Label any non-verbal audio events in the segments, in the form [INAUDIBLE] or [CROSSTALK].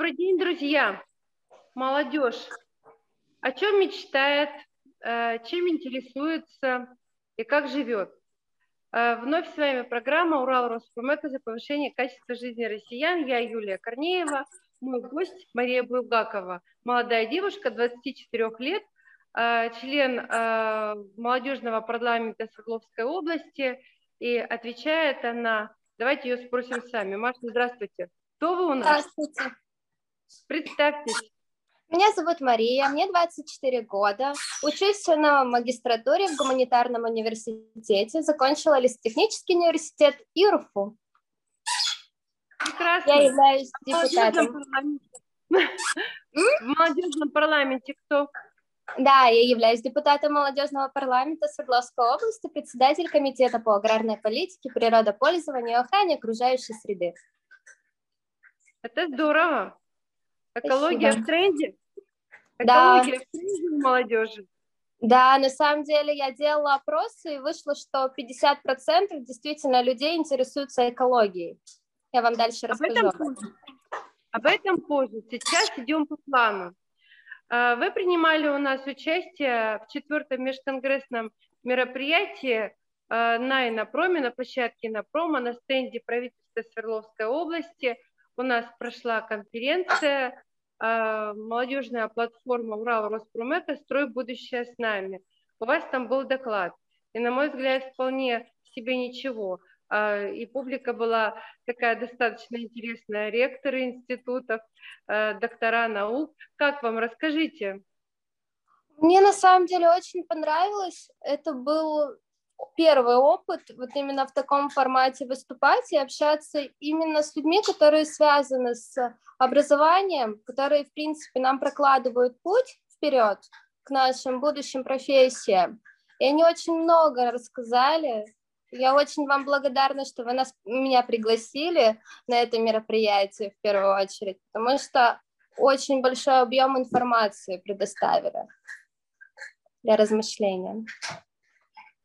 Добрый день, друзья! Молодежь, о чем мечтает, э, чем интересуется и как живет? Э, вновь с вами программа «Урал Роспромека» за повышение качества жизни россиян. Я Юлия Корнеева, мой гость Мария Булгакова, молодая девушка, 24 лет, э, член молодежного парламента Свердловской области, и отвечает она, давайте ее спросим сами. Маша, здравствуйте. Кто вы у нас? Здравствуйте. Представьтесь. Меня зовут Мария, мне 24 года. Учусь на магистратуре в гуманитарном университете. Закончила лесотехнический университет и УРФУ. Прекрасно. Я являюсь депутатом. В молодежном парламенте [LAUGHS] кто? Да, я являюсь депутатом молодежного парламента Свердловской области, председатель комитета по аграрной политике, природопользованию и охране окружающей среды. Это здорово. Экология Спасибо. в тренде? Да. Экология в тренде у молодежи. Да, на самом деле я делала опросы, и вышло, что 50% действительно людей интересуются экологией. Я вам дальше Об расскажу. этом об этом. позже. Об этом позже. Сейчас идем по плану. А, Вы принимали у нас участие в четвертом межконгрессном мероприятии а, на Инопроме, на площадке Инопрома, на стенде правительства Свердловской области. У нас прошла конференция а, молодежная платформа Урал Роспромека «Строй будущее с нами». У вас там был доклад. И, на мой взгляд, вполне себе ничего. А, И публика была такая достаточно интересная, ректоры институтов, э, доктора наук. Как вам, расскажите? Мне на самом деле очень понравилось. Это был первый опыт вот именно в таком формате выступать и общаться именно с людьми, которые связаны с образованием, которые, в принципе, нам прокладывают путь вперед к нашим будущим профессиям. И они очень много рассказали. Я очень вам благодарна, что вы нас, меня пригласили на это мероприятие в первую очередь, потому что очень большой объем информации предоставили для размышления.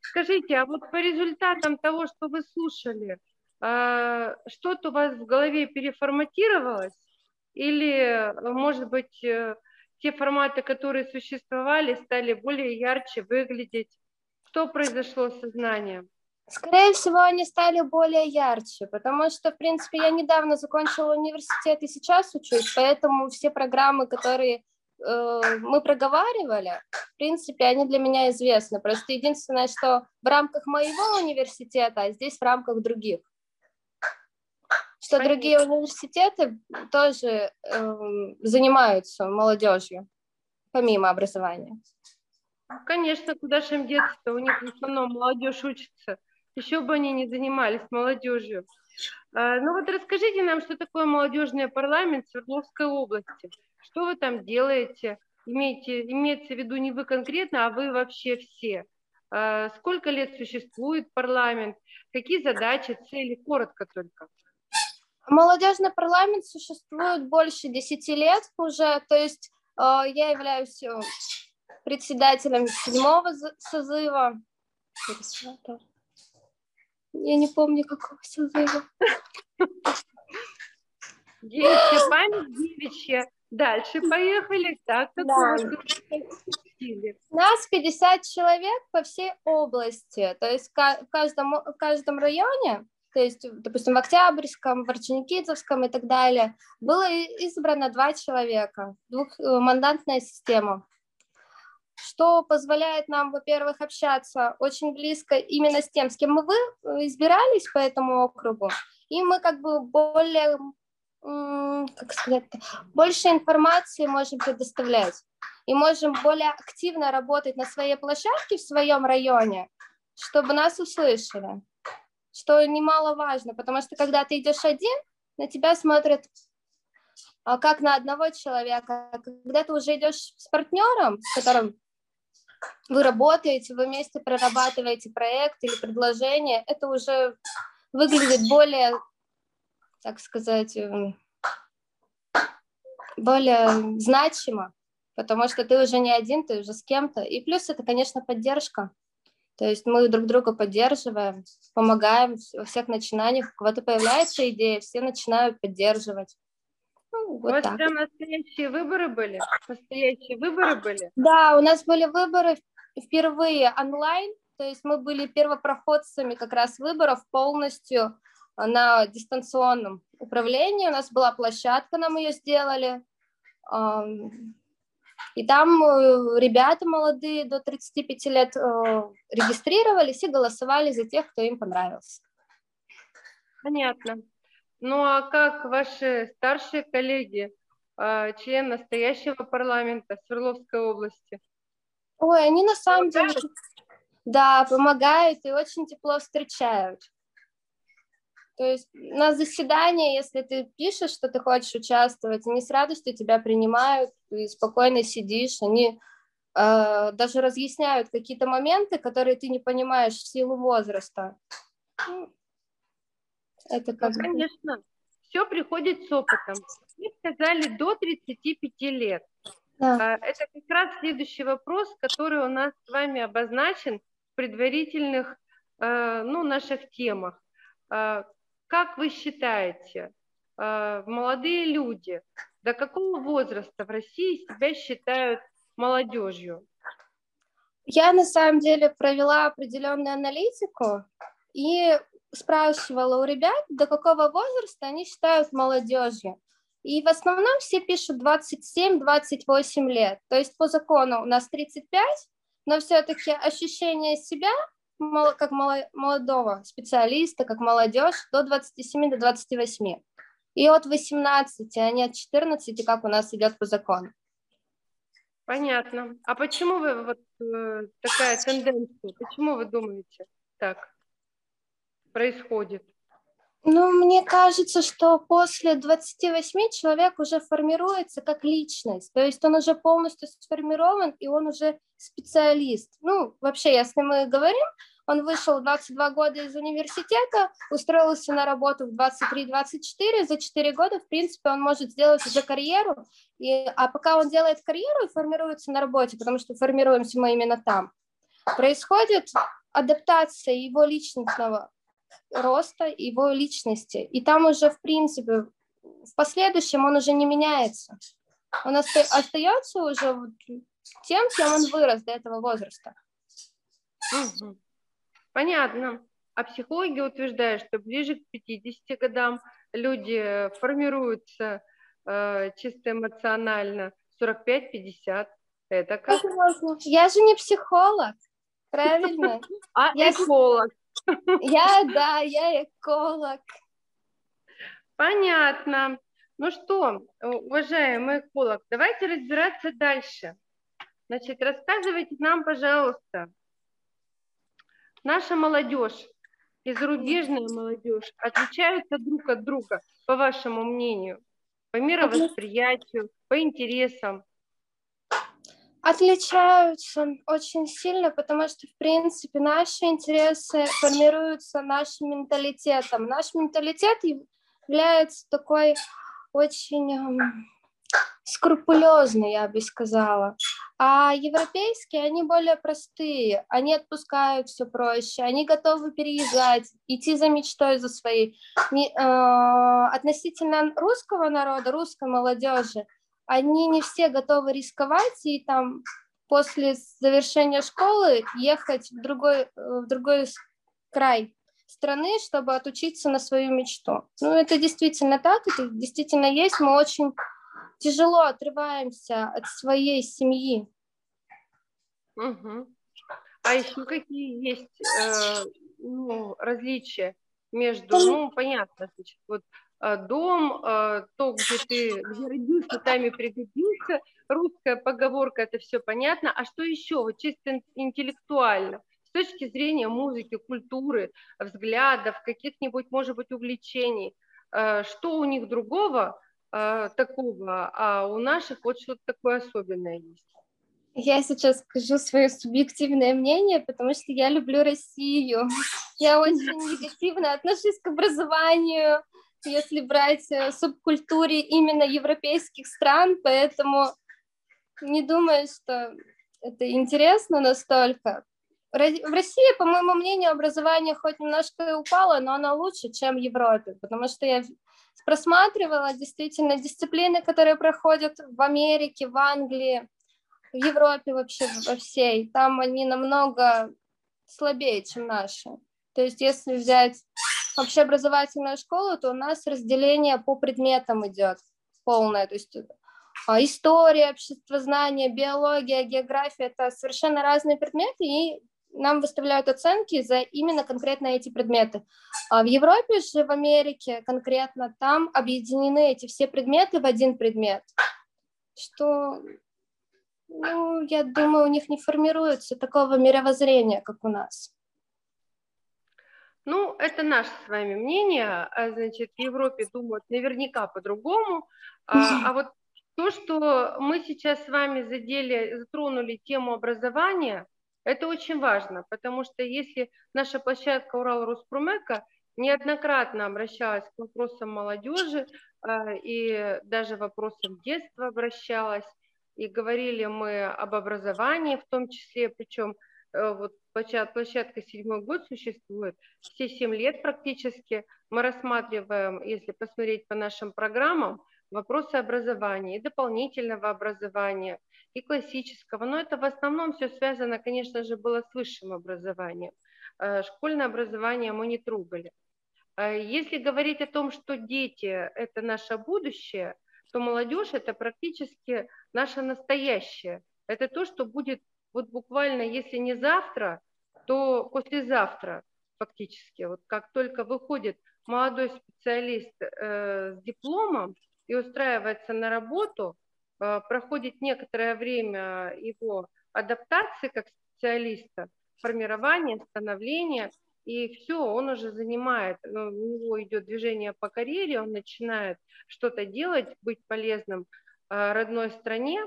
Скажите, а вот по результатам того, что вы слушали, э, что-то у вас в голове переформатировалось? Или, может быть, э, те форматы, которые существовали, стали более ярче выглядеть? Что произошло с сознанием? Скорее всего, они стали более ярче, потому что, в принципе, я недавно закончила университет и сейчас учусь, поэтому все программы, которые э, мы проговаривали, в принципе, они для меня известны. Просто единственное, что в рамках моего университета, а здесь в рамках других. Что Понятно. другие университеты тоже эм, занимаются молодежью, помимо образования. Конечно, куда же им деться-то? У них в основном молодежь учится. Еще бы они не занимались молодежью. А, Ну вот расскажите нам, что такое молодежный парламент Свердловской области. Что вы там делаете? Имеете, имеется в виду не вы конкретно, а вы вообще все. А, Сколько лет существует парламент? Какие задачи, цели? Коротко только. Молодежный парламент существует больше 10 лет уже, то есть э, я являюсь э, председателем седьмого созыва. Я не помню, какого созыва. Девичья память, девичья. Дальше поехали. Так, как Да. у. Нас 50 человек по всей области, то есть в каждом, в каждом районе, то есть, допустим, в Октябрьском, в Орджоникидзевском и так далее, было избрано два человека, двухмандатная система, что позволяет нам, во-первых, общаться очень близко именно с тем, с кем мы вы э, избирались по этому округу, и мы как бы более, как сказать, больше информации можем предоставлять. И можем более активно работать на своей площадке в своем районе, чтобы нас услышали, что немаловажно, потому что когда ты идешь один, на тебя смотрят а, как на одного человека. А Когда ты уже идешь с партнером, с которым вы работаете, вы вместе прорабатываете проект или предложение, это уже выглядит более, так сказать, эм, более значимо, потому что ты уже не один, ты уже с кем-то. И плюс это, конечно, поддержка. То есть мы друг друга поддерживаем, помогаем во всех начинаниях. У кого-то появляется идея, все начинают поддерживать. Ну, Ну, вот У вас так. прям настоящие выборы были? Настоящие выборы были? Да, у нас были выборы впервые онлайн, то есть мы были первопроходцами как раз выборов полностью на дистанционном управлении. У нас была площадка, нам ее сделали. И там э, ребята молодые до 35 лет э, регистрировались и голосовали за тех, кто им понравился. Понятно. Ну а как ваши старшие коллеги, а, член настоящего парламента Свердловской области? Ой, они на самом деле, да, помогают и очень тепло встречают. То есть на заседание, если ты пишешь, что ты хочешь участвовать, они с радостью тебя принимают, ты спокойно сидишь, они э, даже разъясняют какие-то моменты, которые ты не понимаешь в силу возраста. Ну, это как ну, конечно, все приходит с опытом. Вы сказали до 35 лет. Да. А, это как раз следующий вопрос, который у нас с вами обозначен в предварительных э, ну, наших темах. Как вы считаете, э, молодые люди до какого возраста в России себя считают молодежью? Я на самом деле провела определенную аналитику и спрашивала у ребят, до какого возраста они считают молодежью. И в основном все пишут 27-28 лет. То есть по закону у нас 35, но все-таки ощущение себя как молодого специалиста, как молодежь, до 27 до 28. И от 18, а не от 14, как у нас идет по закону. Понятно. А почему вы вот э, такая тенденция? Почему вы думаете так происходит? Ну, мне кажется, что после 28 человек уже формируется как личность, то есть он уже полностью сформирован, и он уже специалист. Ну, вообще, если мы говорим, он вышел 22 года из университета, устроился на работу в 23-24, за 4 года, в принципе, он может сделать уже карьеру, и, а пока он делает карьеру и формируется на работе, потому что формируемся мы именно там, происходит адаптация его личностного роста, его личности, и там уже, в принципе, в последующем он уже не меняется. Он остается уже тем, кем он вырос до этого возраста. Угу. Понятно. А психологи утверждают, что ближе к 50 годам люди формируются э, чисто эмоционально. 45-50. Это как? Я же не психолог, правильно? А я эколог. Я, да, я эколог. Понятно. Ну что, уважаемый эколог, давайте разбираться дальше. Значит, рассказывайте нам, пожалуйста, наша молодежь и зарубежная молодежь отличаются друг от друга, по вашему мнению, по мировосприятию, по интересам? Отличаются очень сильно, потому что, в принципе, наши интересы формируются нашим менталитетом. Наш менталитет является такой очень эм, скрупулезный, я бы сказала. А европейские, они более простые, они отпускают все проще, они готовы переезжать, идти за мечтой, за своей. Не, э, относительно русского народа, русской молодежи, они не все готовы рисковать и там после завершения школы ехать в другой, в другой край страны, чтобы отучиться на свою мечту. Ну, это действительно так, это действительно есть. Мы очень тяжело отрываемся от своей семьи. Угу. А еще какие есть э, ну, различия между, ну, понятно, значит, вот э, дом, э, то, где ты где родился, там и пригодился, русская поговорка, это все понятно. А что еще, вот чисто интеллектуально, с точки зрения музыки, культуры, взглядов, каких-нибудь, может быть, увлечений, э, что у них другого, э, такого, а у наших вот что-то такое особенное есть. Я сейчас скажу свое субъективное мнение, потому что я люблю Россию. Я очень негативно отношусь к образованию, если брать э, субкультуре именно европейских стран, поэтому не думаю, что это интересно настолько. В России, по моему мнению, образование хоть немножко упало, но оно лучше, чем в Европе, потому что я просматривала действительно дисциплины, которые проходят в Америке, в Англии, в Европе вообще во всей. Там они намного слабее, чем наши. То есть если взять общеобразовательную школу, то у нас разделение по предметам идет полное. То есть а, история, обществознание, биология, география – это совершенно разные предметы, и нам выставляют оценки за именно конкретно эти предметы. А в Европе же, в Америке конкретно, там объединены эти все предметы в один предмет, что, ну, я думаю, у них не формируется такого мировоззрения, как у нас. Ну, это наше с вами мнение. А, значит, в Европе думают наверняка по-другому. А, а вот то, что мы сейчас с вами задели, затронули тему образования, это очень важно, потому что если наша площадка Урал Руспромека неоднократно обращалась к вопросам молодежи э, и даже вопросам детства обращалась, и говорили мы об образовании в том числе, причем вот площадка седьмой год существует, все семь лет практически мы рассматриваем, если посмотреть по нашим программам, вопросы образования и дополнительного образования, и классического. Но это в основном все связано, конечно же, было с высшим образованием. Э, школьное образование мы не трогали. Э, если говорить о том, что дети – это наше будущее, то молодежь – это практически наше настоящее. Это то, что будет вот буквально, если не завтра, то послезавтра фактически. Вот как только выходит молодой специалист э, с дипломом, и устраивается на работу, э, проходит некоторое время его адаптации как специалиста, формирования, становления, и все, он уже занимает, ну, у него идет движение по карьере, он начинает что-то делать, быть полезным э, родной стране.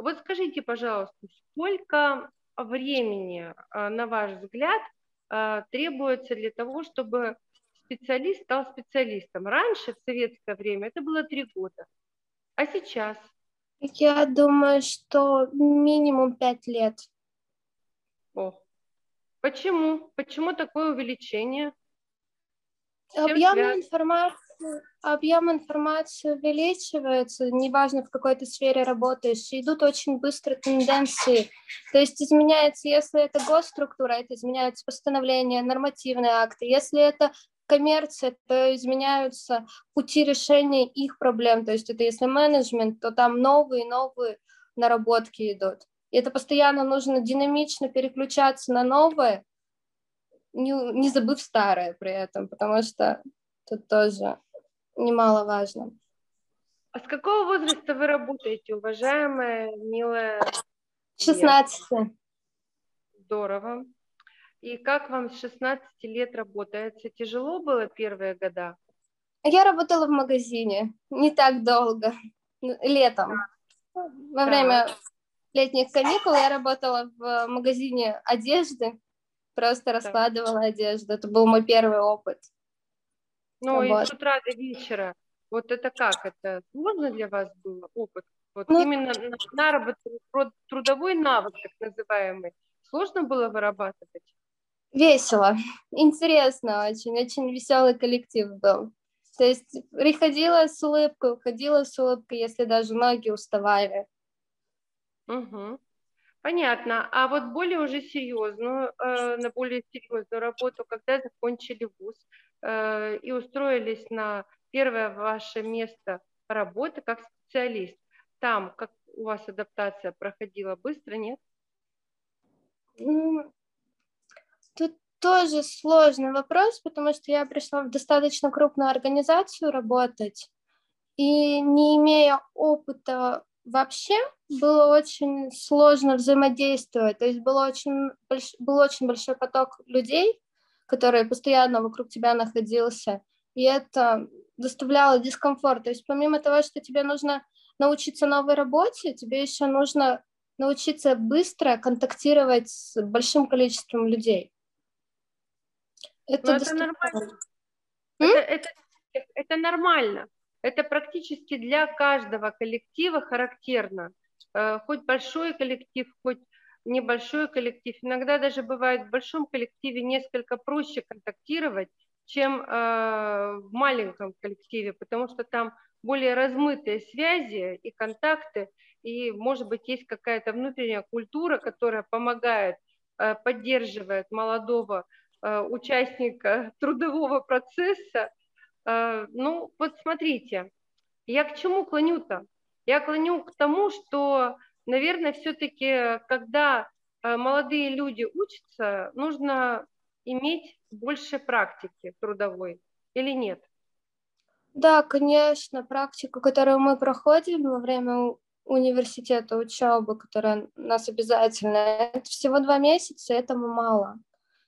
Вот скажите, пожалуйста, сколько времени, э, на ваш взгляд, требуется для того, чтобы специалист стал специалистом. Раньше, в советское время, это было три года. А сейчас? Я думаю, что минимум пять лет. О. Почему? Почему такое увеличение? Объем информации, объем информации увеличивается, неважно в какой то сфере работаешь, идут очень быстро тенденции. То есть изменяется, если это госструктура, это изменяются постановления, нормативные акты. Если это коммерция, то изменяются пути решения их проблем. То есть это если менеджмент, то там новые новые наработки идут. И это постоянно нужно динамично переключаться на новое, не, не забыв старое при этом, потому что тут тоже немаловажно. А с какого возраста вы работаете, уважаемая, милая? 16. Здорово. И как вам с 16 лет работается? Тяжело было первые года? Я работала в магазине не так долго, летом. Во время летних каникул я работала в магазине одежды, просто раскладывала одежду. Это был мой первый опыт. Ну и с утра до вечера. Вот это как? Это сложно для вас было опыт? Вот ну, именно наработать трудовой навык, так называемый, сложно было вырабатывать? Весело, интересно очень, очень веселый коллектив был. То есть приходила с улыбкой, уходила с улыбкой, если даже ноги уставали. Угу. Понятно. А вот более уже серьезную, э, на более серьезную работу, когда закончили вуз э, и устроились на первое ваше место работы как специалист, там как у вас адаптация проходила быстро, нет? Тут тоже сложный вопрос, потому что я пришла в достаточно крупную организацию работать, и не имея опыта вообще, было очень сложно взаимодействовать. То есть был очень, был очень большой поток людей, которые постоянно вокруг тебя находился, и это доставляло дискомфорт. То есть помимо того, что тебе нужно научиться новой работе, тебе еще нужно научиться быстро контактировать с большим количеством людей. Это, это нормально. Это, это, это нормально. Это практически для каждого коллектива характерно. Э, хоть большой коллектив, хоть небольшой коллектив. Иногда даже бывает в большом коллективе несколько проще контактировать, чем в маленьком коллективе, потому что там более размытые связи и контакты, и, может быть, есть какая-то внутренняя культура, которая помогает, поддерживает молодого участника [LAUGHS] трудового процесса. Ну, вот смотрите, я к чему клоню-то? Я клоню к тому, что, наверное, все-таки, когда э, молодые люди учатся, нужно иметь больше практики трудовой или нет? Да, конечно, практика, которую мы проходим во время университета, учебы, которая нас обязательная, это всего два месяца, этому мало.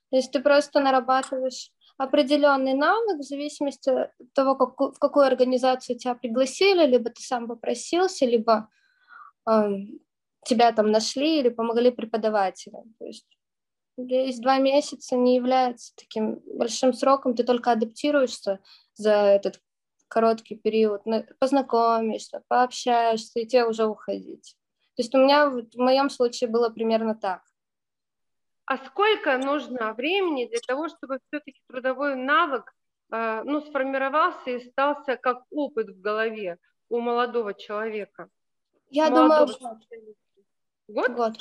То есть ты просто нарабатываешь определенный навык в зависимости от того, как, в какую организацию тебя пригласили, либо ты сам попросился, либо тебя там нашли или помогли преподаватели. То есть здесь два месяца не является таким большим сроком, ты только адаптируешься за этот короткий период, познакомишься, пообщаешься, и тебе уже уходить. То есть у меня в моем случае было примерно так. А сколько нужно времени для того, чтобы все-таки трудовой навык э, ну, сформировался и стался как опыт в голове у молодого человека? Я молодого думаю, человека. год. Год.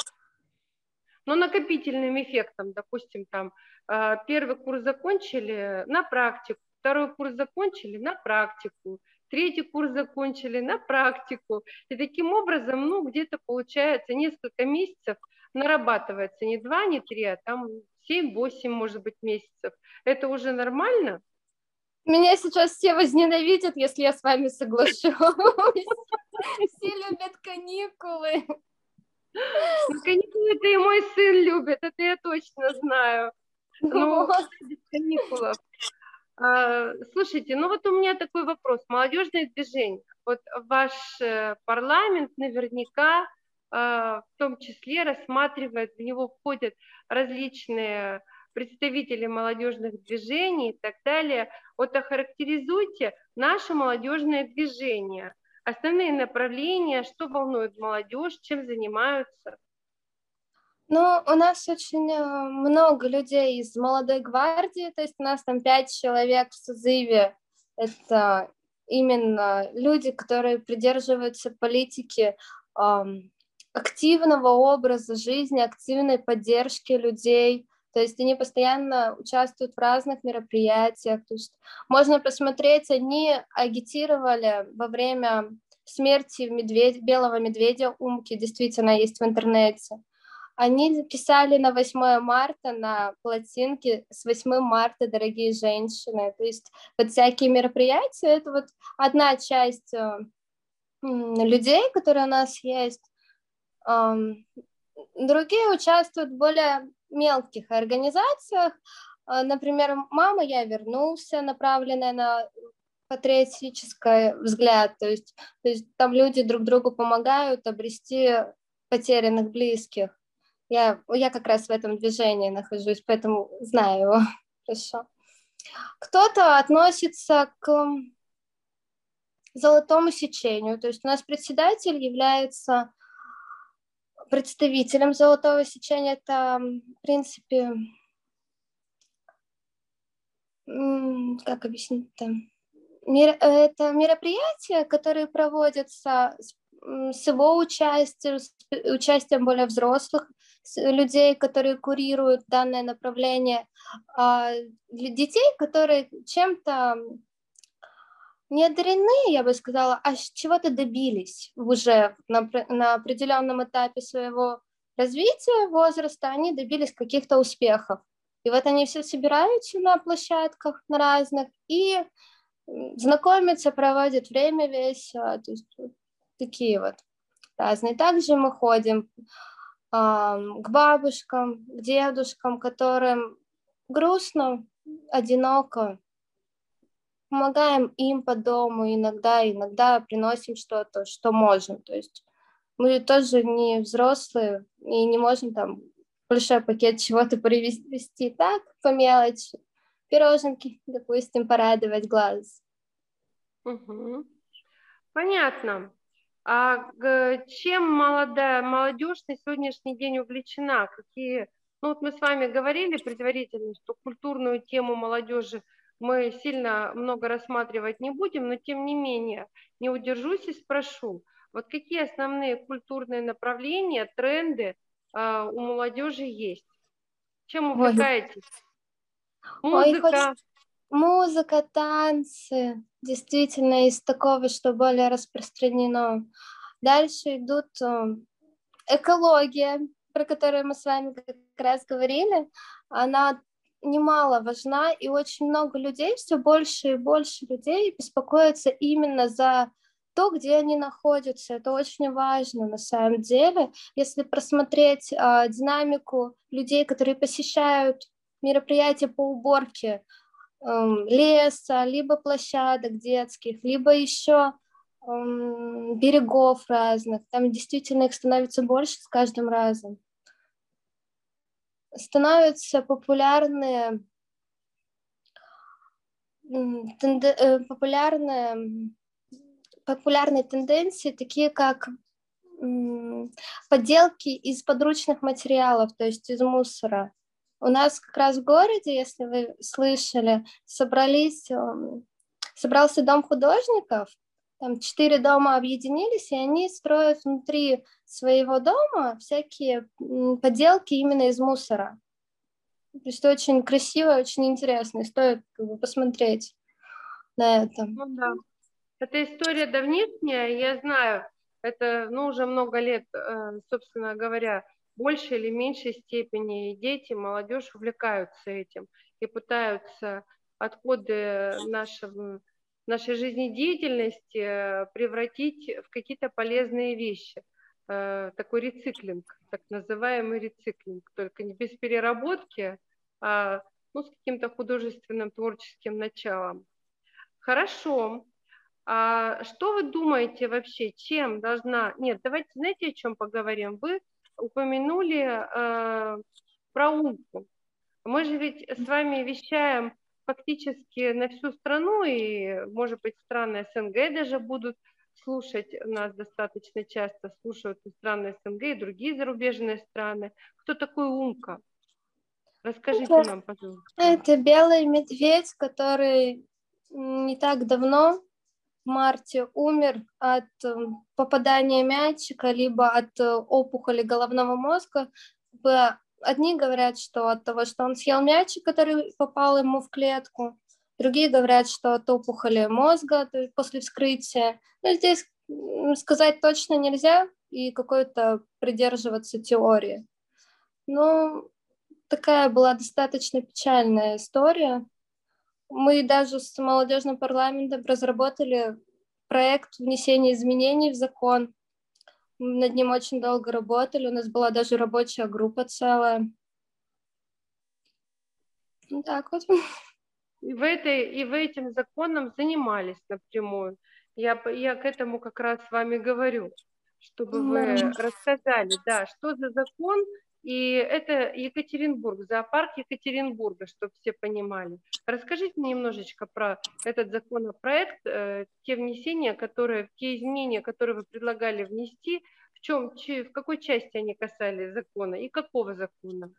Но ну, накопительным эффектом, допустим, там э, первый курс закончили на практику, второй курс закончили на практику, третий курс закончили на практику. И таким образом, ну, где-то получается несколько месяцев нарабатывается не два, не три, а там 7-8, может быть, месяцев. Это уже нормально? Меня сейчас все возненавидят, если я с вами соглашусь. Все любят каникулы. Ну, каникулы это и мой сын любит, это я точно знаю. Ну, без каникулов. А, слушайте, ну вот у меня такой вопрос. Молодежное движение. Вот ваш э, парламент наверняка а, в том числе рассматривает, в него входят различные представители молодежных движений и так далее. Вот охарактеризуйте наше молодежное движение, основные направления, что волнует молодежь, чем занимаются. Ну, у нас очень э, много людей из молодой гвардии, то есть у нас там пять человек в созыве. Это именно люди, которые придерживаются политики активного образа жизни, активной поддержки людей. То есть они постоянно участвуют в разных мероприятиях. То есть можно посмотреть, они агитировали во время смерти медведь, белого медведя Умки, действительно есть в интернете. Они писали на 8 марта на плотинке с 8 марта, дорогие женщины. То есть вот всякие мероприятия, это вот одна часть э, людей, которые у нас есть. Другие участвуют более мелких организациях. А, например, «Мама, я вернулся», направленная на патриотический взгляд, то есть, то есть там люди друг другу помогают обрести потерянных близких. Я, я как раз в этом движении нахожусь, поэтому знаю его [LAUGHS] хорошо. Кто-то относится к золотому сечению, то есть у нас председатель является представителем золотого сечения это, в принципе, как объяснить-то? Это мероприятия, которые проводятся с его участием, с участием более взрослых людей, которые курируют данное направление, а детей, которые чем-то не одарены, я бы сказала, а чего-то добились уже на, на определенном этапе своего развития возраста, они добились каких-то успехов. И вот они все собираются на площадках на разных и знакомятся, проводят время весело, то есть вот такие вот разные. Также мы ходим э, к бабушкам, к дедушкам, которым грустно, одиноко, помогаем им по дому иногда, иногда приносим что-то, что можем. То есть мы тоже не взрослые и не можем там большой пакет чего-то привезти так, по мелочи. Пироженки, допустим, порадовать глаз. Угу. Понятно. А чем молодая молодежь на сегодняшний день увлечена? Какие, ну вот мы с вами говорили предварительно, что культурную тему молодежи мы сильно много рассматривать не будем, но тем не менее не удержусь и спрошу, вот какие основные культурные направления, тренды э, у молодежи есть? Чем увлекаетесь? Музыка. Ой, Музыка, танцы, действительно из такого, что более распространено. Дальше идут э, экология, про которую мы с вами как раз говорили. Она немало важна, и очень много людей, все больше и больше людей беспокоятся именно за то, где они находятся. Это очень важно на самом деле. Если просмотреть э, динамику людей, которые посещают мероприятия по уборке э, леса, либо площадок детских, либо еще э, берегов разных, там действительно их становится больше с каждым разом. Становятся популярные э, популярные популярные тенденции, такие как подделки из подручных материалов, то есть из мусора. У нас как раз в городе, если вы слышали, собрались, эм, собрался дом художников, там четыре дома объединились, и они строят внутри своего дома всякие поделки именно из мусора. То есть очень красиво, очень интересно, стоит как бы, посмотреть на это. Ну да. Эта история давнишняя, я знаю, это ну, уже много лет, э, собственно говоря, в большей или меньшей степени дети, молодежь увлекаются этим и пытаются отходы нашего, нашей жизнедеятельности э, превратить в какие-то полезные вещи. Э, такой рециклинг, так называемый рециклинг, только не без переработки, а ну, с каким-то художественным творческим началом. Хорошо. А что вы думаете вообще, чем должна... Нет, давайте, знаете, о чем поговорим? Вы упомянули э, про умку. Мы же ведь с вами вещаем фактически на всю страну, и, может быть, страны СНГ даже будут слушать нас достаточно часто, слушают и страны СНГ, и другие зарубежные страны. Кто такой Умка? Расскажите это, нам, пожалуйста. Это белый медведь, который не так давно в марте умер от эм, попадания мячика, либо от э, опухоли головного мозга. Одни говорят, что от того, что он съел мячик, который попал ему в клетку, другие говорят, что от опухоли мозга после вскрытия. Но здесь сказать точно нельзя и какой-то придерживаться теории. Но такая была достаточно печальная история. Мы даже с молодежным парламентом разработали проект внесения изменений в закон. Над ним очень долго работали, у нас была даже рабочая группа целая. Вот так вот. И вы, этой, и вы этим законом занимались напрямую. Я, я к этому как раз с вами говорю, чтобы вы рассказали, да, что за закон и это Екатеринбург, зоопарк Екатеринбурга, чтобы все понимали. Расскажите немножечко про этот законопроект, э, те внесения, которые, те изменения, которые вы предлагали внести, в чем, в какой части они касались закона и какого закона?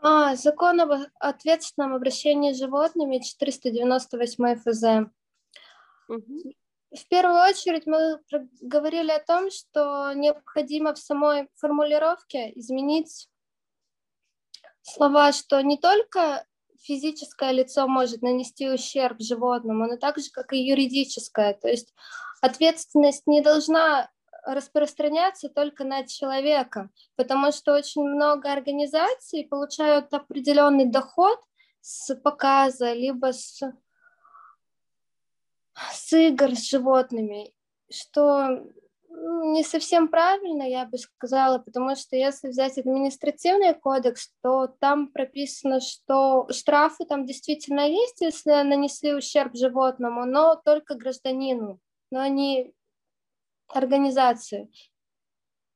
А, закон об ответственном обращении с животными 498 ФЗ. Угу. В первую очередь мы говорили о том, что необходимо в самой формулировке изменить слова, что не только физическое лицо может нанести ущерб животному, но так же, как и юридическое. То есть ответственность не должна распространяться только на человека, потому что очень много организаций получают определенный доход с показа, либо с с игр с животными, что не совсем правильно, я бы сказала, потому что если взять административный кодекс, то там прописано, что штрафы там действительно есть, если нанесли ущерб животному, но только гражданину, но не организации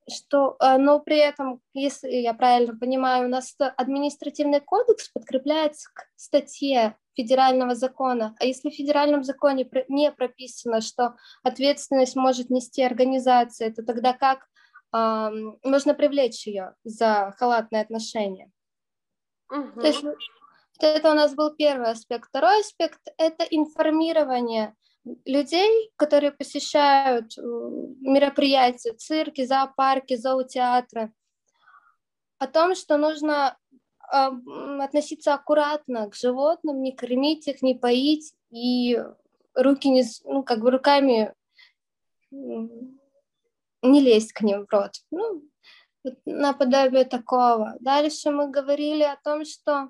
что, э, но при этом, если я правильно понимаю, у нас административный кодекс подкрепляется к статье федерального закона. А если в федеральном законе не прописано, что ответственность может нести организация, то тогда как э, можно привлечь ее за халатное отношение? Угу. То, есть, то Это у нас был первый аспект. Второй аспект – это информирование людей, которые посещают э, мероприятия, цирки, зоопарки, зоотеатры, о том, что нужно относиться аккуратно к животным, не кормить их, не поить и руки не, ну, как бы руками не лезть к ним в рот. Ну, наподобие такого. Дальше мы говорили о том, что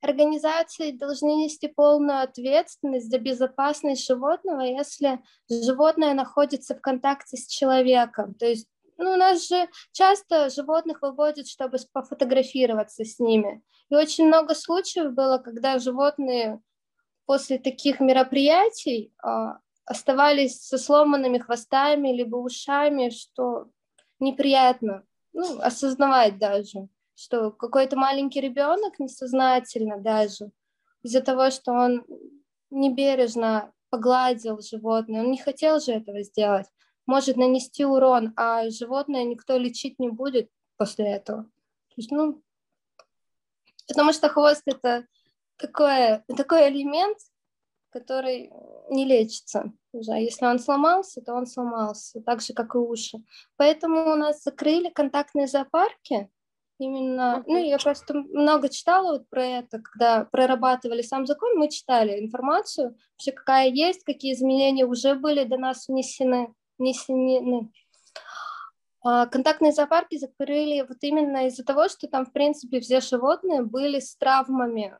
организации должны нести полную ответственность за безопасность животного, если животное находится в контакте с человеком. То есть ну, у нас же часто животных выводят, чтобы пофотографироваться с ними. И очень много случаев было, когда животные после таких мероприятий а, оставались со сломанными хвостами либо ушами, что неприятно ну, осознавать даже, что какой-то маленький ребенок несознательно даже из-за того, что он небережно погладил животное, он не хотел же этого сделать, может нанести урон, а животное никто лечить не будет после этого. То есть, ну, потому что хвост это такой, такой элемент, который не лечится уже. Если он сломался, то он сломался, так же, как и уши. Поэтому у нас закрыли контактные зоопарки. Именно, ну, я просто много читала вот про это, когда прорабатывали сам закон, мы читали информацию, вообще какая есть, какие изменения уже были до нас внесены, внесены. А, контактные зоопарки закрыли вот именно из-за того, что там, в принципе, все животные были с травмами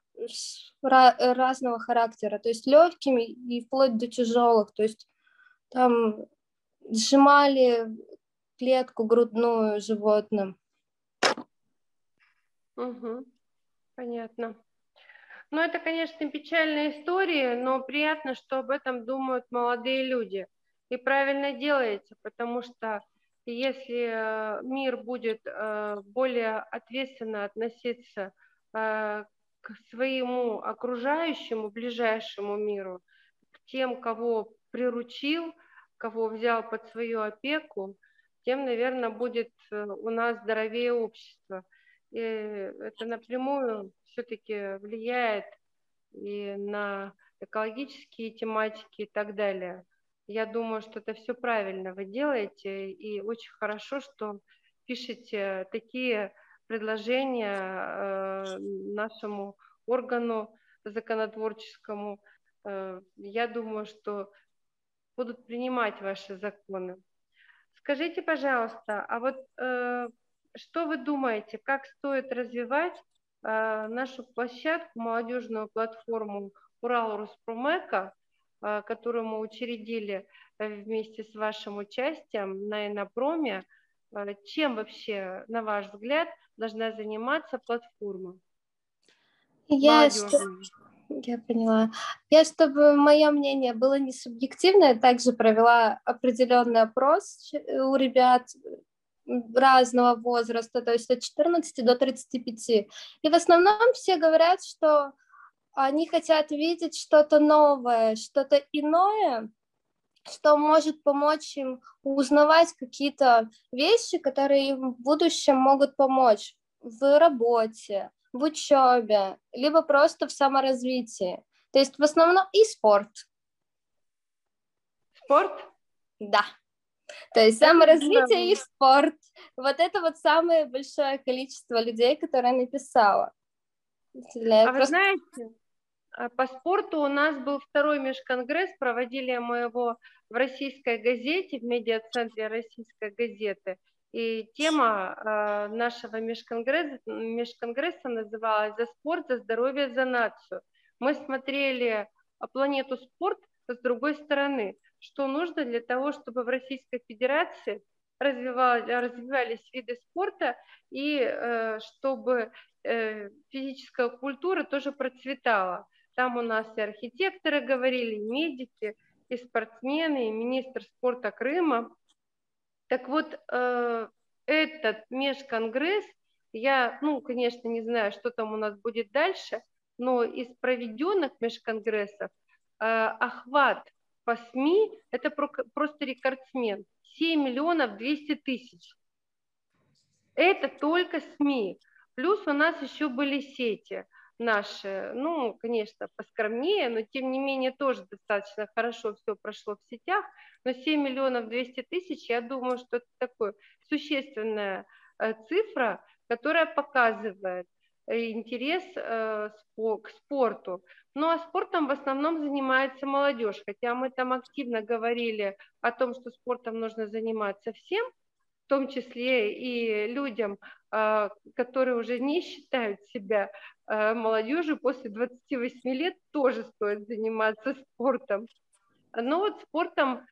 разного характера, то есть легкими и вплоть до тяжелых, то есть там сжимали клетку грудную животным. Угу. Понятно. Ну, это, конечно, печальная история, но приятно, что об этом думают молодые люди. И правильно делаете, потому что если э, мир будет э, более ответственно относиться э, к своему окружающему, ближайшему миру, к тем, кого приручил, кого взял под свою опеку, тем, наверное, будет у нас здоровее общество. И это напрямую все-таки влияет и на экологические тематики и так далее. Я думаю, что это все правильно вы делаете, и очень хорошо, что пишете такие предложения э, нашему органу законотворческому. Э, я думаю, что будут принимать ваши законы. Скажите, пожалуйста, а вот э, что вы думаете, как стоит развивать нашу площадку, молодежную платформу Урал Руспромека, Э, которую мы учредили э, вместе с вашим участием на Инопроме, э, чем вообще, на ваш взгляд, должна заниматься платформа? Я, что... я поняла. Я, чтобы мое мнение было не субъективное, также провела определенный опрос у ребят разного возраста, то есть от 14 до 35. И в основном все говорят, что они хотят видеть что-то новое, что-то иное, что может помочь им узнавать какие-то вещи, которые им в будущем могут помочь в работе, в учебе, либо просто в саморазвитии. То есть в основном и спорт. Спорт? Да. То есть саморазвитие и спорт. Вот это вот самое большое количество людей, которые написала. А вы знаете, по спорту у нас был второй межконгресс, проводили мы его в российской газете, в медиацентре российской газеты. И тема э, нашего межконгресса, межконгресса называлась «За спорт, за здоровье, за нацию». Мы смотрели планету спорт с другой стороны, что нужно для того, чтобы в Российской Федерации развивались виды спорта и э, чтобы э, физическая культура тоже процветала. Там у нас и архитекторы говорили, и медики, и спортсмены, и министр спорта Крыма. Так вот, э, этот межконгресс, я, ну, конечно, не знаю, что там у нас будет дальше, но из проведенных межконгрессов э, охват по СМИ – это про, просто рекордсмен. 7 миллионов 200 тысяч. Это только СМИ. Плюс у нас еще были сети – наши, ну, конечно, поскромнее, но тем не менее тоже достаточно хорошо все прошло в сетях, но 7 миллионов 200 тысяч, я думаю, что это такое существенная э, цифра, которая показывает э, интерес э, к спорту. Ну а спортом в основном занимается молодежь, хотя мы там активно говорили о том, что спортом нужно заниматься всем, в том числе и людям, которые уже не считают себя молодежью после 28 лет, тоже стоит заниматься спортом. Но вот спортом,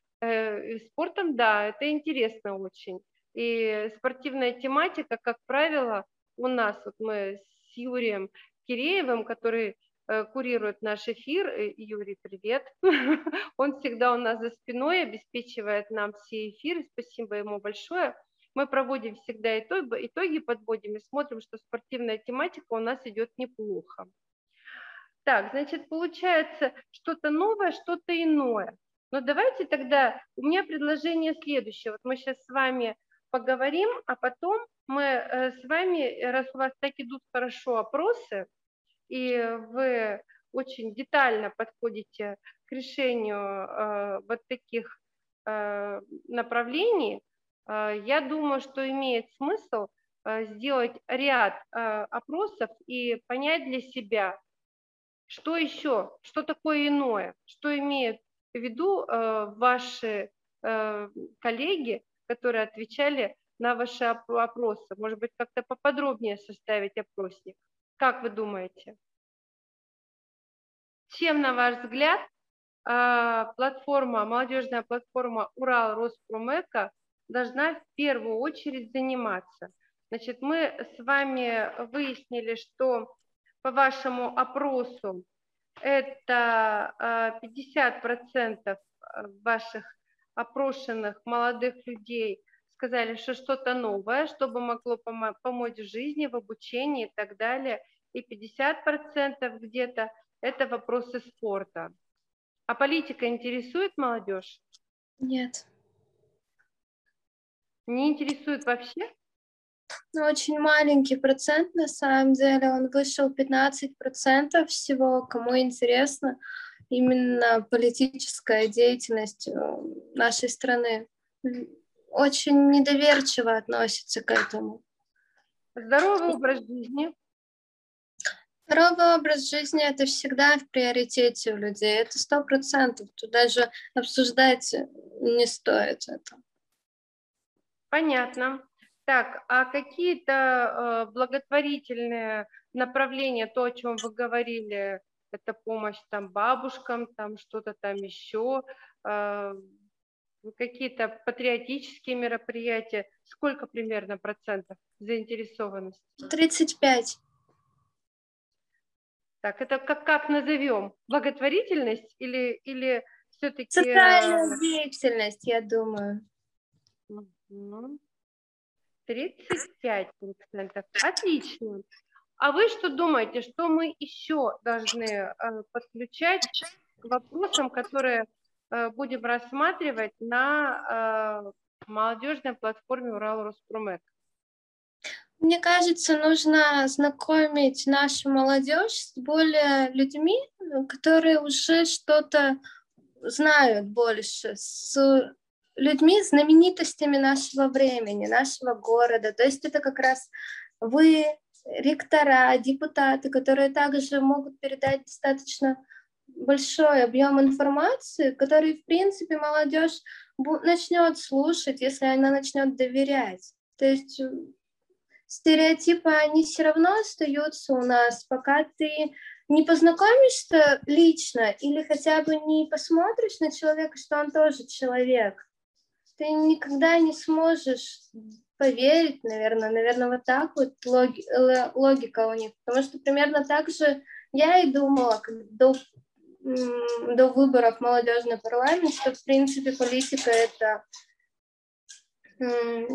спортом, да, это интересно очень. И спортивная тематика, как правило, у нас, вот мы с Юрием Киреевым, который э, курирует наш эфир. Э, Юрий, привет. [LAUGHS] Он всегда у нас за спиной обеспечивает нам все эфиры. Спасибо ему большое. Мы проводим всегда итоги, итоги подводим и смотрим, что спортивная тематика у нас идет неплохо. Так, значит, получается что-то новое, что-то иное. Но давайте тогда, у меня предложение следующее. Вот мы сейчас с вами поговорим, а потом мы э, с вами, раз у вас так идут хорошо опросы, и вы очень детально подходите к решению э, вот таких э, направлений, я думаю, что имеет смысл сделать ряд опросов и понять для себя, что еще, что такое иное, что имеют в виду ваши коллеги, которые отвечали на ваши опросы. Может быть, как-то поподробнее составить опросник. Как вы думаете? Чем, на ваш взгляд, платформа, молодежная платформа Урал Роспромека должна в первую очередь заниматься? Значит, мы с вами выяснили, что по вашему опросу это 50% а, ваших опрошенных молодых людей сказали, что что-то новое, чтобы могло пом- помочь в жизни, в обучении и так далее. И 50% где-то это вопросы спорта. А политика интересует молодежь? Нет. Не интересует вообще? Ну, очень маленький процент, на самом деле. Он вышел 15% всего, кому интересно именно политическая деятельность э, нашей страны очень недоверчиво относится к этому. Здоровый образ жизни. Здоровый образ жизни – это всегда в приоритете у людей. Это сто процентов. Тут даже обсуждать не стоит это. Понятно. Так, а какие-то э, благотворительные направления, то, о чем вы говорили, это помощь там бабушкам, там что-то там еще, э, какие-то патриотические мероприятия. Сколько примерно процентов заинтересованности? 35. Так, это как, как назовем? Благотворительность или, или все-таки... Социальная деятельность, я думаю. 35 процентов. Отлично. А вы что думаете, что мы еще должны э, подключать к вопросам, которые э, будем рассматривать на э, молодежной платформе Урал Роспромек? Мне кажется, нужно знакомить нашу молодежь с более людьми, которые уже что-то знают больше, с людьми, знаменитостями нашего времени, нашего города. То есть это как раз вы, ректора, депутаты, которые также могут передать достаточно большой объем информации, который, в принципе, молодежь начнет слушать, если она начнет доверять. То есть э, стереотипы, они все равно остаются у нас, пока ты не познакомишься лично или хотя бы не посмотришь на человека, что он тоже человек, ты никогда не сможешь поверить, наверное, наверное, вот так вот логи, логика у них, потому что примерно так же я и думала до, до выборов молодежный парламент, что, в принципе, политика — это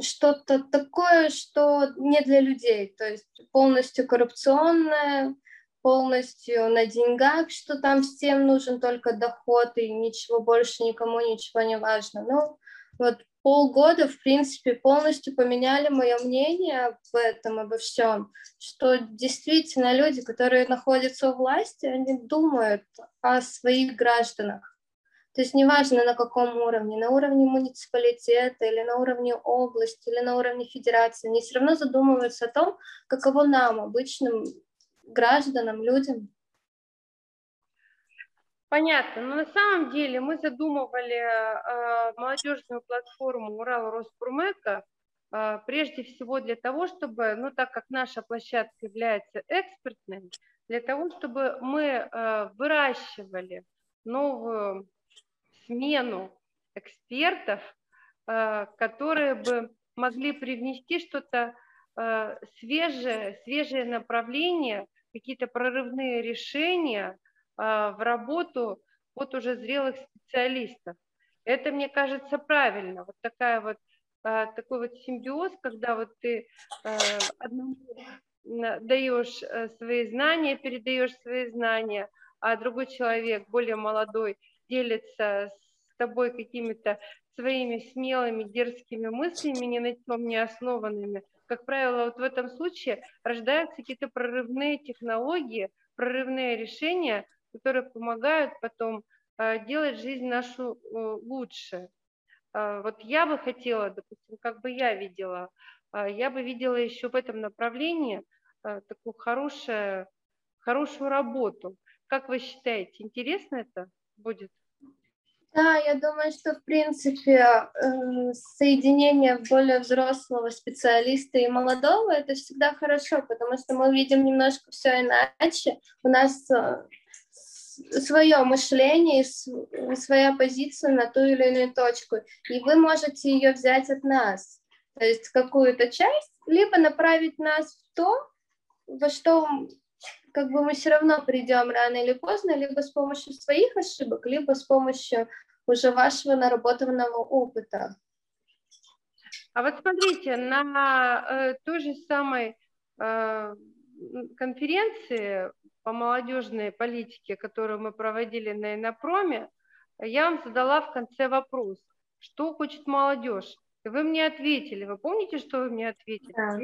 что-то такое, что не для людей, то есть полностью коррупционное, полностью на деньгах, что там всем нужен только доход и ничего больше никому ничего не важно. Ну, вот полгода, в принципе, полностью поменяли мое мнение об этом, обо всем, что действительно люди, которые находятся у власти, они думают о своих гражданах. То есть неважно на каком уровне, на уровне муниципалитета или на уровне области или на уровне федерации, они все равно задумываются о том, каково нам, обычным гражданам, людям. Понятно. Но на самом деле мы задумывали э, молодежную платформу Урал Роспромека э, прежде всего для того, чтобы, ну так как наша площадка является экспертной, для того, чтобы мы э, выращивали новую смену экспертов, э, которые бы могли привнести что-то э, свежее, свежее направление, какие-то прорывные решения – в работу вот уже зрелых специалистов. Это, мне кажется, правильно. Вот такая вот а, такой вот симбиоз, когда вот ты а, одному даешь э, свои знания, передаешь свои знания, а другой человек, более молодой, делится с тобой какими-то своими смелыми, дерзкими мыслями, ни на чем не основанными. Как правило, вот в этом случае рождаются какие-то прорывные технологии, прорывные решения, которые помогают потом э, делать жизнь нашу э, лучше. Э, вот я бы хотела, допустим, как бы я видела, я бы видела еще в этом направлении такую хорошую, хорошую работу. Как вы считаете, интересно это будет? Да, я думаю, что в принципе соединение более взрослого специалиста и молодого это всегда хорошо, потому что мы видим немножко все иначе. У нас свое мышление, своя позиция на ту или иную точку, и вы можете ее взять от нас, то есть какую-то часть, либо направить нас в то, во что как бы мы все равно придем рано или поздно, либо с помощью своих ошибок, либо с помощью уже вашего наработанного опыта. А вот смотрите, на э, той же самой э, конференции по молодежной политике, которую мы проводили на Инопроме, я вам задала в конце вопрос, что хочет молодежь. И вы мне ответили. Вы помните, что вы мне ответили? Да.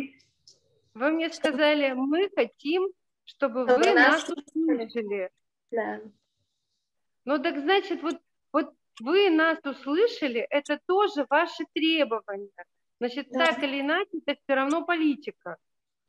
Вы мне сказали, мы хотим, чтобы, чтобы вы нас услышали. Да. Ну так значит, вот, вот вы нас услышали, это тоже ваши требования. Значит, да. так или иначе, это все равно политика.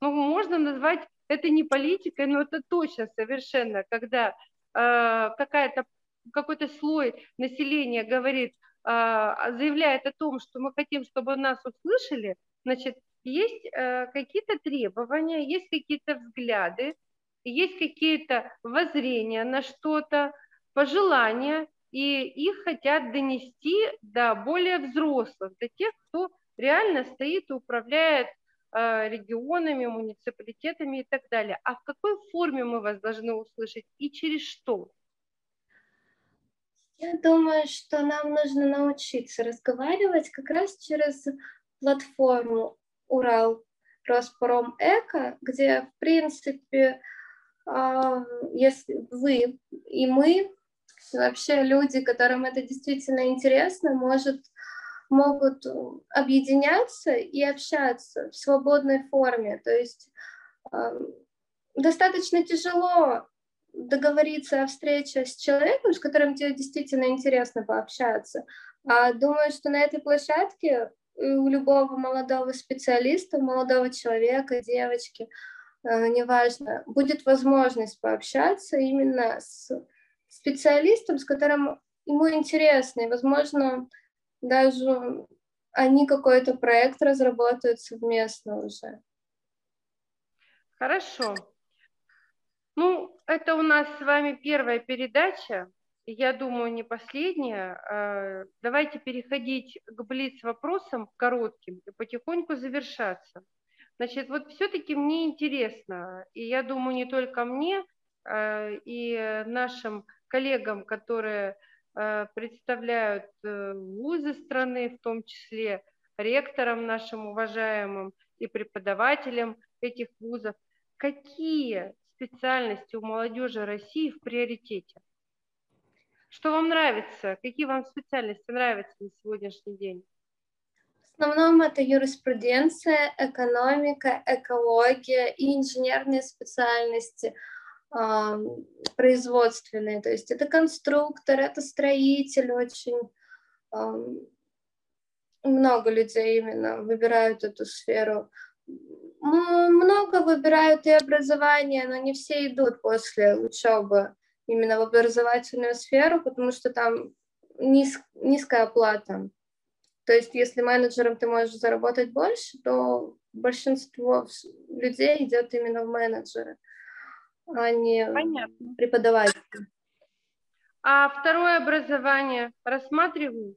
Ну, можно назвать это не политика, но это точно совершенно, когда э, какая-то какой-то слой населения говорит, э, заявляет о том, что мы хотим, чтобы нас услышали, значит, есть э, какие-то требования, есть какие-то взгляды, есть какие-то воззрения на что-то, пожелания, и их хотят донести до более взрослых, до тех, кто реально стоит и управляет регионами, муниципалитетами и так далее. А в какой форме мы вас должны услышать и через что? Я думаю, что нам нужно научиться разговаривать как раз через платформу Урал Роспром Эко, где, в принципе, а, если вы и мы, вообще люди, которым это действительно интересно, может могут объединяться и общаться в свободной форме. То есть э, достаточно тяжело договориться о встрече с человеком, с которым тебе действительно интересно пообщаться. А думаю, что на этой площадке у любого молодого специалиста, молодого человека, девочки, э, неважно, будет возможность пообщаться именно с специалистом, с которым ему интересно, и, возможно, даже они какой-то проект разработают совместно уже. Хорошо. Ну, это у нас с вами первая передача, я думаю, не последняя. А, давайте переходить к блиц-вопросам коротким и потихоньку завершаться. Значит, вот все-таки мне интересно, и я думаю, не только мне, а, и нашим коллегам, которые представляют э, вузы страны, в том числе ректорам нашим уважаемым и преподавателям этих вузов. Какие специальности у молодежи России в приоритете? Что вам нравится? Какие вам специальности нравятся на сегодняшний день? основном это юриспруденция, экономика, экология и инженерные специальности э, производственные. То есть это конструктор, это строитель очень. Много людей именно выбирают эту сферу. Много выбирают и образование, но не все идут после учебы именно в образовательную сферу, потому что там низ, низкая оплата. То есть если менеджером ты можешь заработать больше, то большинство людей идет именно в менеджеры, а не Понятно. преподаватель. А второе образование рассматривают?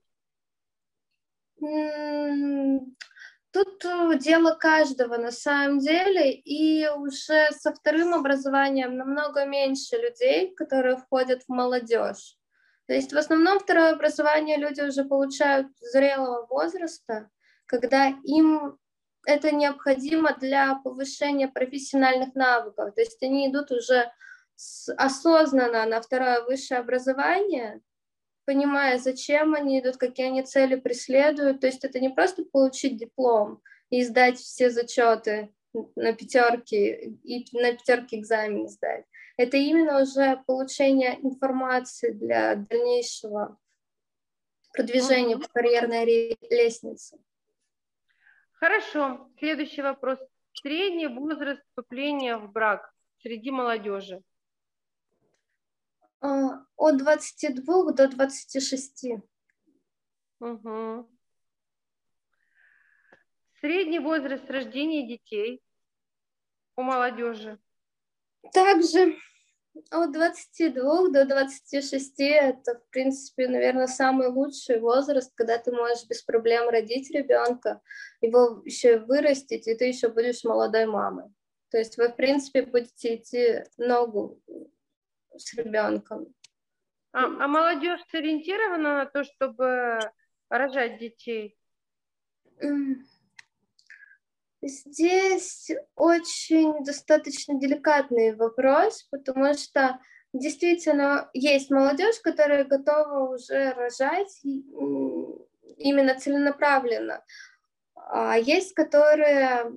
Тут дело каждого на самом деле, и уже со вторым образованием намного меньше людей, которые входят в молодежь. То есть в основном второе образование люди уже получают зрелого возраста, когда им это необходимо для повышения профессиональных навыков. То есть они идут уже осознанно на второе высшее образование, понимая, зачем они идут, какие они цели преследуют. То есть это не просто получить диплом и сдать все зачеты на пятерки и на пятерки экзамен сдать. Это именно уже получение информации для дальнейшего продвижения по карьерной лестнице. Хорошо. Следующий вопрос. Средний возраст вступления в брак среди молодежи? А, от 22 до 26. Угу. Средний возраст рождения детей у молодежи? Также от 22 до 26 это, в принципе, наверное, самый лучший возраст, когда ты можешь без проблем родить ребенка, его еще вырастить, и ты еще будешь молодой мамой. То есть вы, в принципе, будете идти ногу с ребенком. А, а молодежь сориентирована на то, чтобы рожать детей? Здесь очень достаточно деликатный вопрос, потому что действительно есть молодежь, которая готова уже рожать именно целенаправленно, а есть, которые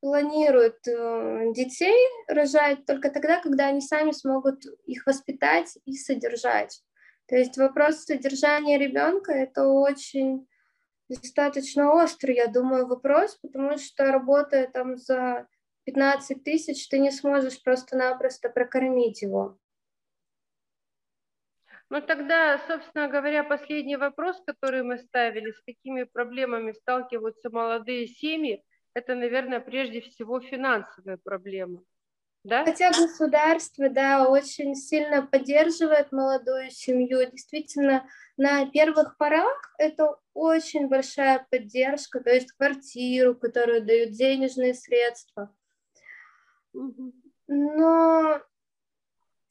планируют э, детей рожать только тогда, когда они сами смогут их воспитать и содержать. То есть вопрос содержания ребенка это очень достаточно острый, я думаю, вопрос, потому что работая там за 15 тысяч, ты не сможешь просто-напросто прокормить его. Ну тогда, собственно говоря, последний вопрос, который мы ставили, с какими проблемами сталкиваются молодые семьи, это, наверное, прежде всего финансовая проблема. Да? Хотя государство, да, очень сильно поддерживает молодую семью. Действительно, на первых порах это очень большая поддержка, то есть квартиру, которую дают денежные средства. Но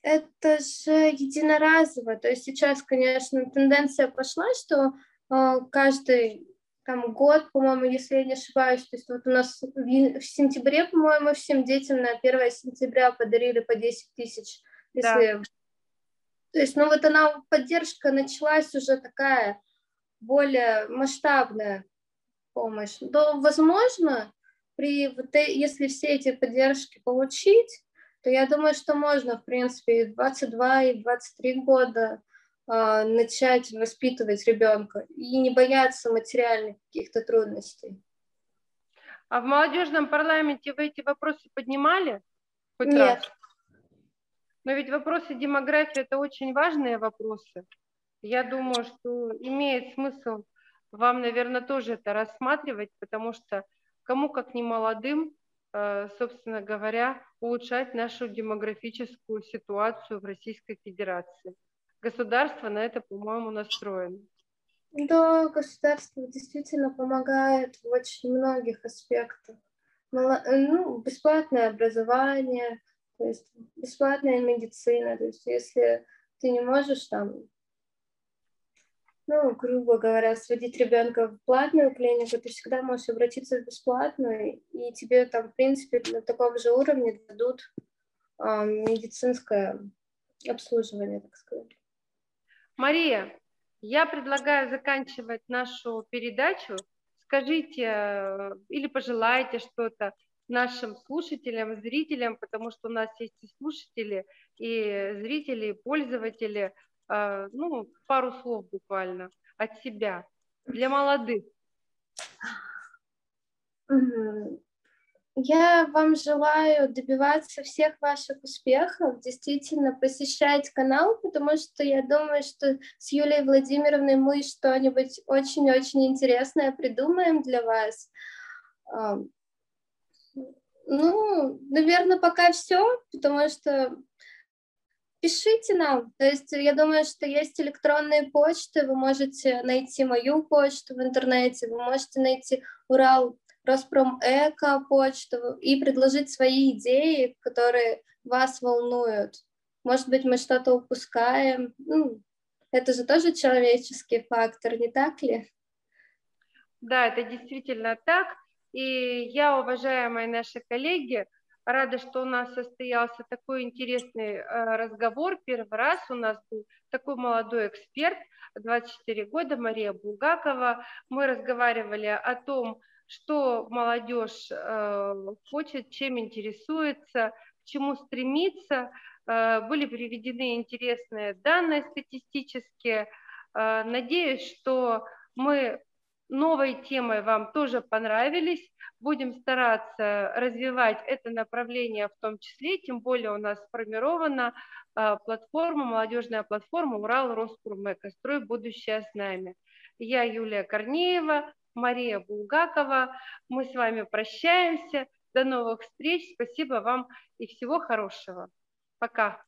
это же единоразово. То есть сейчас, конечно, тенденция пошла, что э, каждый там год, по-моему, если я не ошибаюсь, то есть вот у нас в, в сентябре, по-моему, всем детям на 1 сентября подарили по 10 тысяч. Если... Да. То есть, ну вот она, поддержка началась уже такая более масштабная помощь. То, возможно, при, вот, если все эти поддержки получить, то я думаю, что можно, в принципе, и 22, и 23 года начать воспитывать ребенка и не бояться материальных каких-то трудностей. А в молодежном парламенте вы эти вопросы поднимали? Хоть Нет. Раз? Но ведь вопросы демографии это очень важные вопросы. Я думаю, что имеет смысл вам, наверное, тоже это рассматривать, потому что кому как не молодым, э, собственно говоря, улучшать нашу демографическую ситуацию в Российской Федерации государство на это, по-моему, настроено. Да, государство действительно помогает в очень многих аспектах. Ну, бесплатное образование, то есть бесплатная медицина, то есть если ты не можешь там, ну, грубо говоря, сводить ребенка в платную клинику, ты всегда можешь обратиться в бесплатную, и тебе там, в принципе, на таком же уровне дадут э, медицинское обслуживание, так сказать. Мария, Я предлагаю заканчивать нашу передачу. Скажите э, или пожелайте что-то нашим слушателям, зрителям, потому что у нас есть и слушатели, и зрители, и пользователи. Э, ну, пару слов буквально от себя для молодых. Я вам желаю добиваться всех ваших успехов, действительно посещать канал, потому что я думаю, что с Юлией Владимировной мы что-нибудь очень-очень интересное придумаем для вас. Ну, наверное, пока все, потому что пишите нам. То есть я думаю, что есть электронные почты, вы можете найти мою почту в интернете, вы можете найти Урал Роспромэко почту и предложить свои идеи, которые вас волнуют. Может быть, мы что-то упускаем. Ну, это же тоже человеческий фактор, не так ли? Да, это действительно так. И я, уважаемые наши коллеги, рада, что у нас состоялся такой интересный э, разговор. Первый раз у нас был такой молодой эксперт, 24 года, Мария Булгакова. Мы разговаривали о том, что молодежь э, хочет, чем интересуется, к чему стремится. Э, были приведены интересные данные статистические. Э, надеюсь, что мы новой темой вам тоже понравились. Будем стараться развивать это направление в том числе, тем более у нас сформирована платформа, молодежная платформа Урал Роспромэко «Строй будущее с нами». Я Юлия Корнеева, Мария Булгакова. Мы с вами прощаемся. До новых встреч. Спасибо вам и всего хорошего. Пока.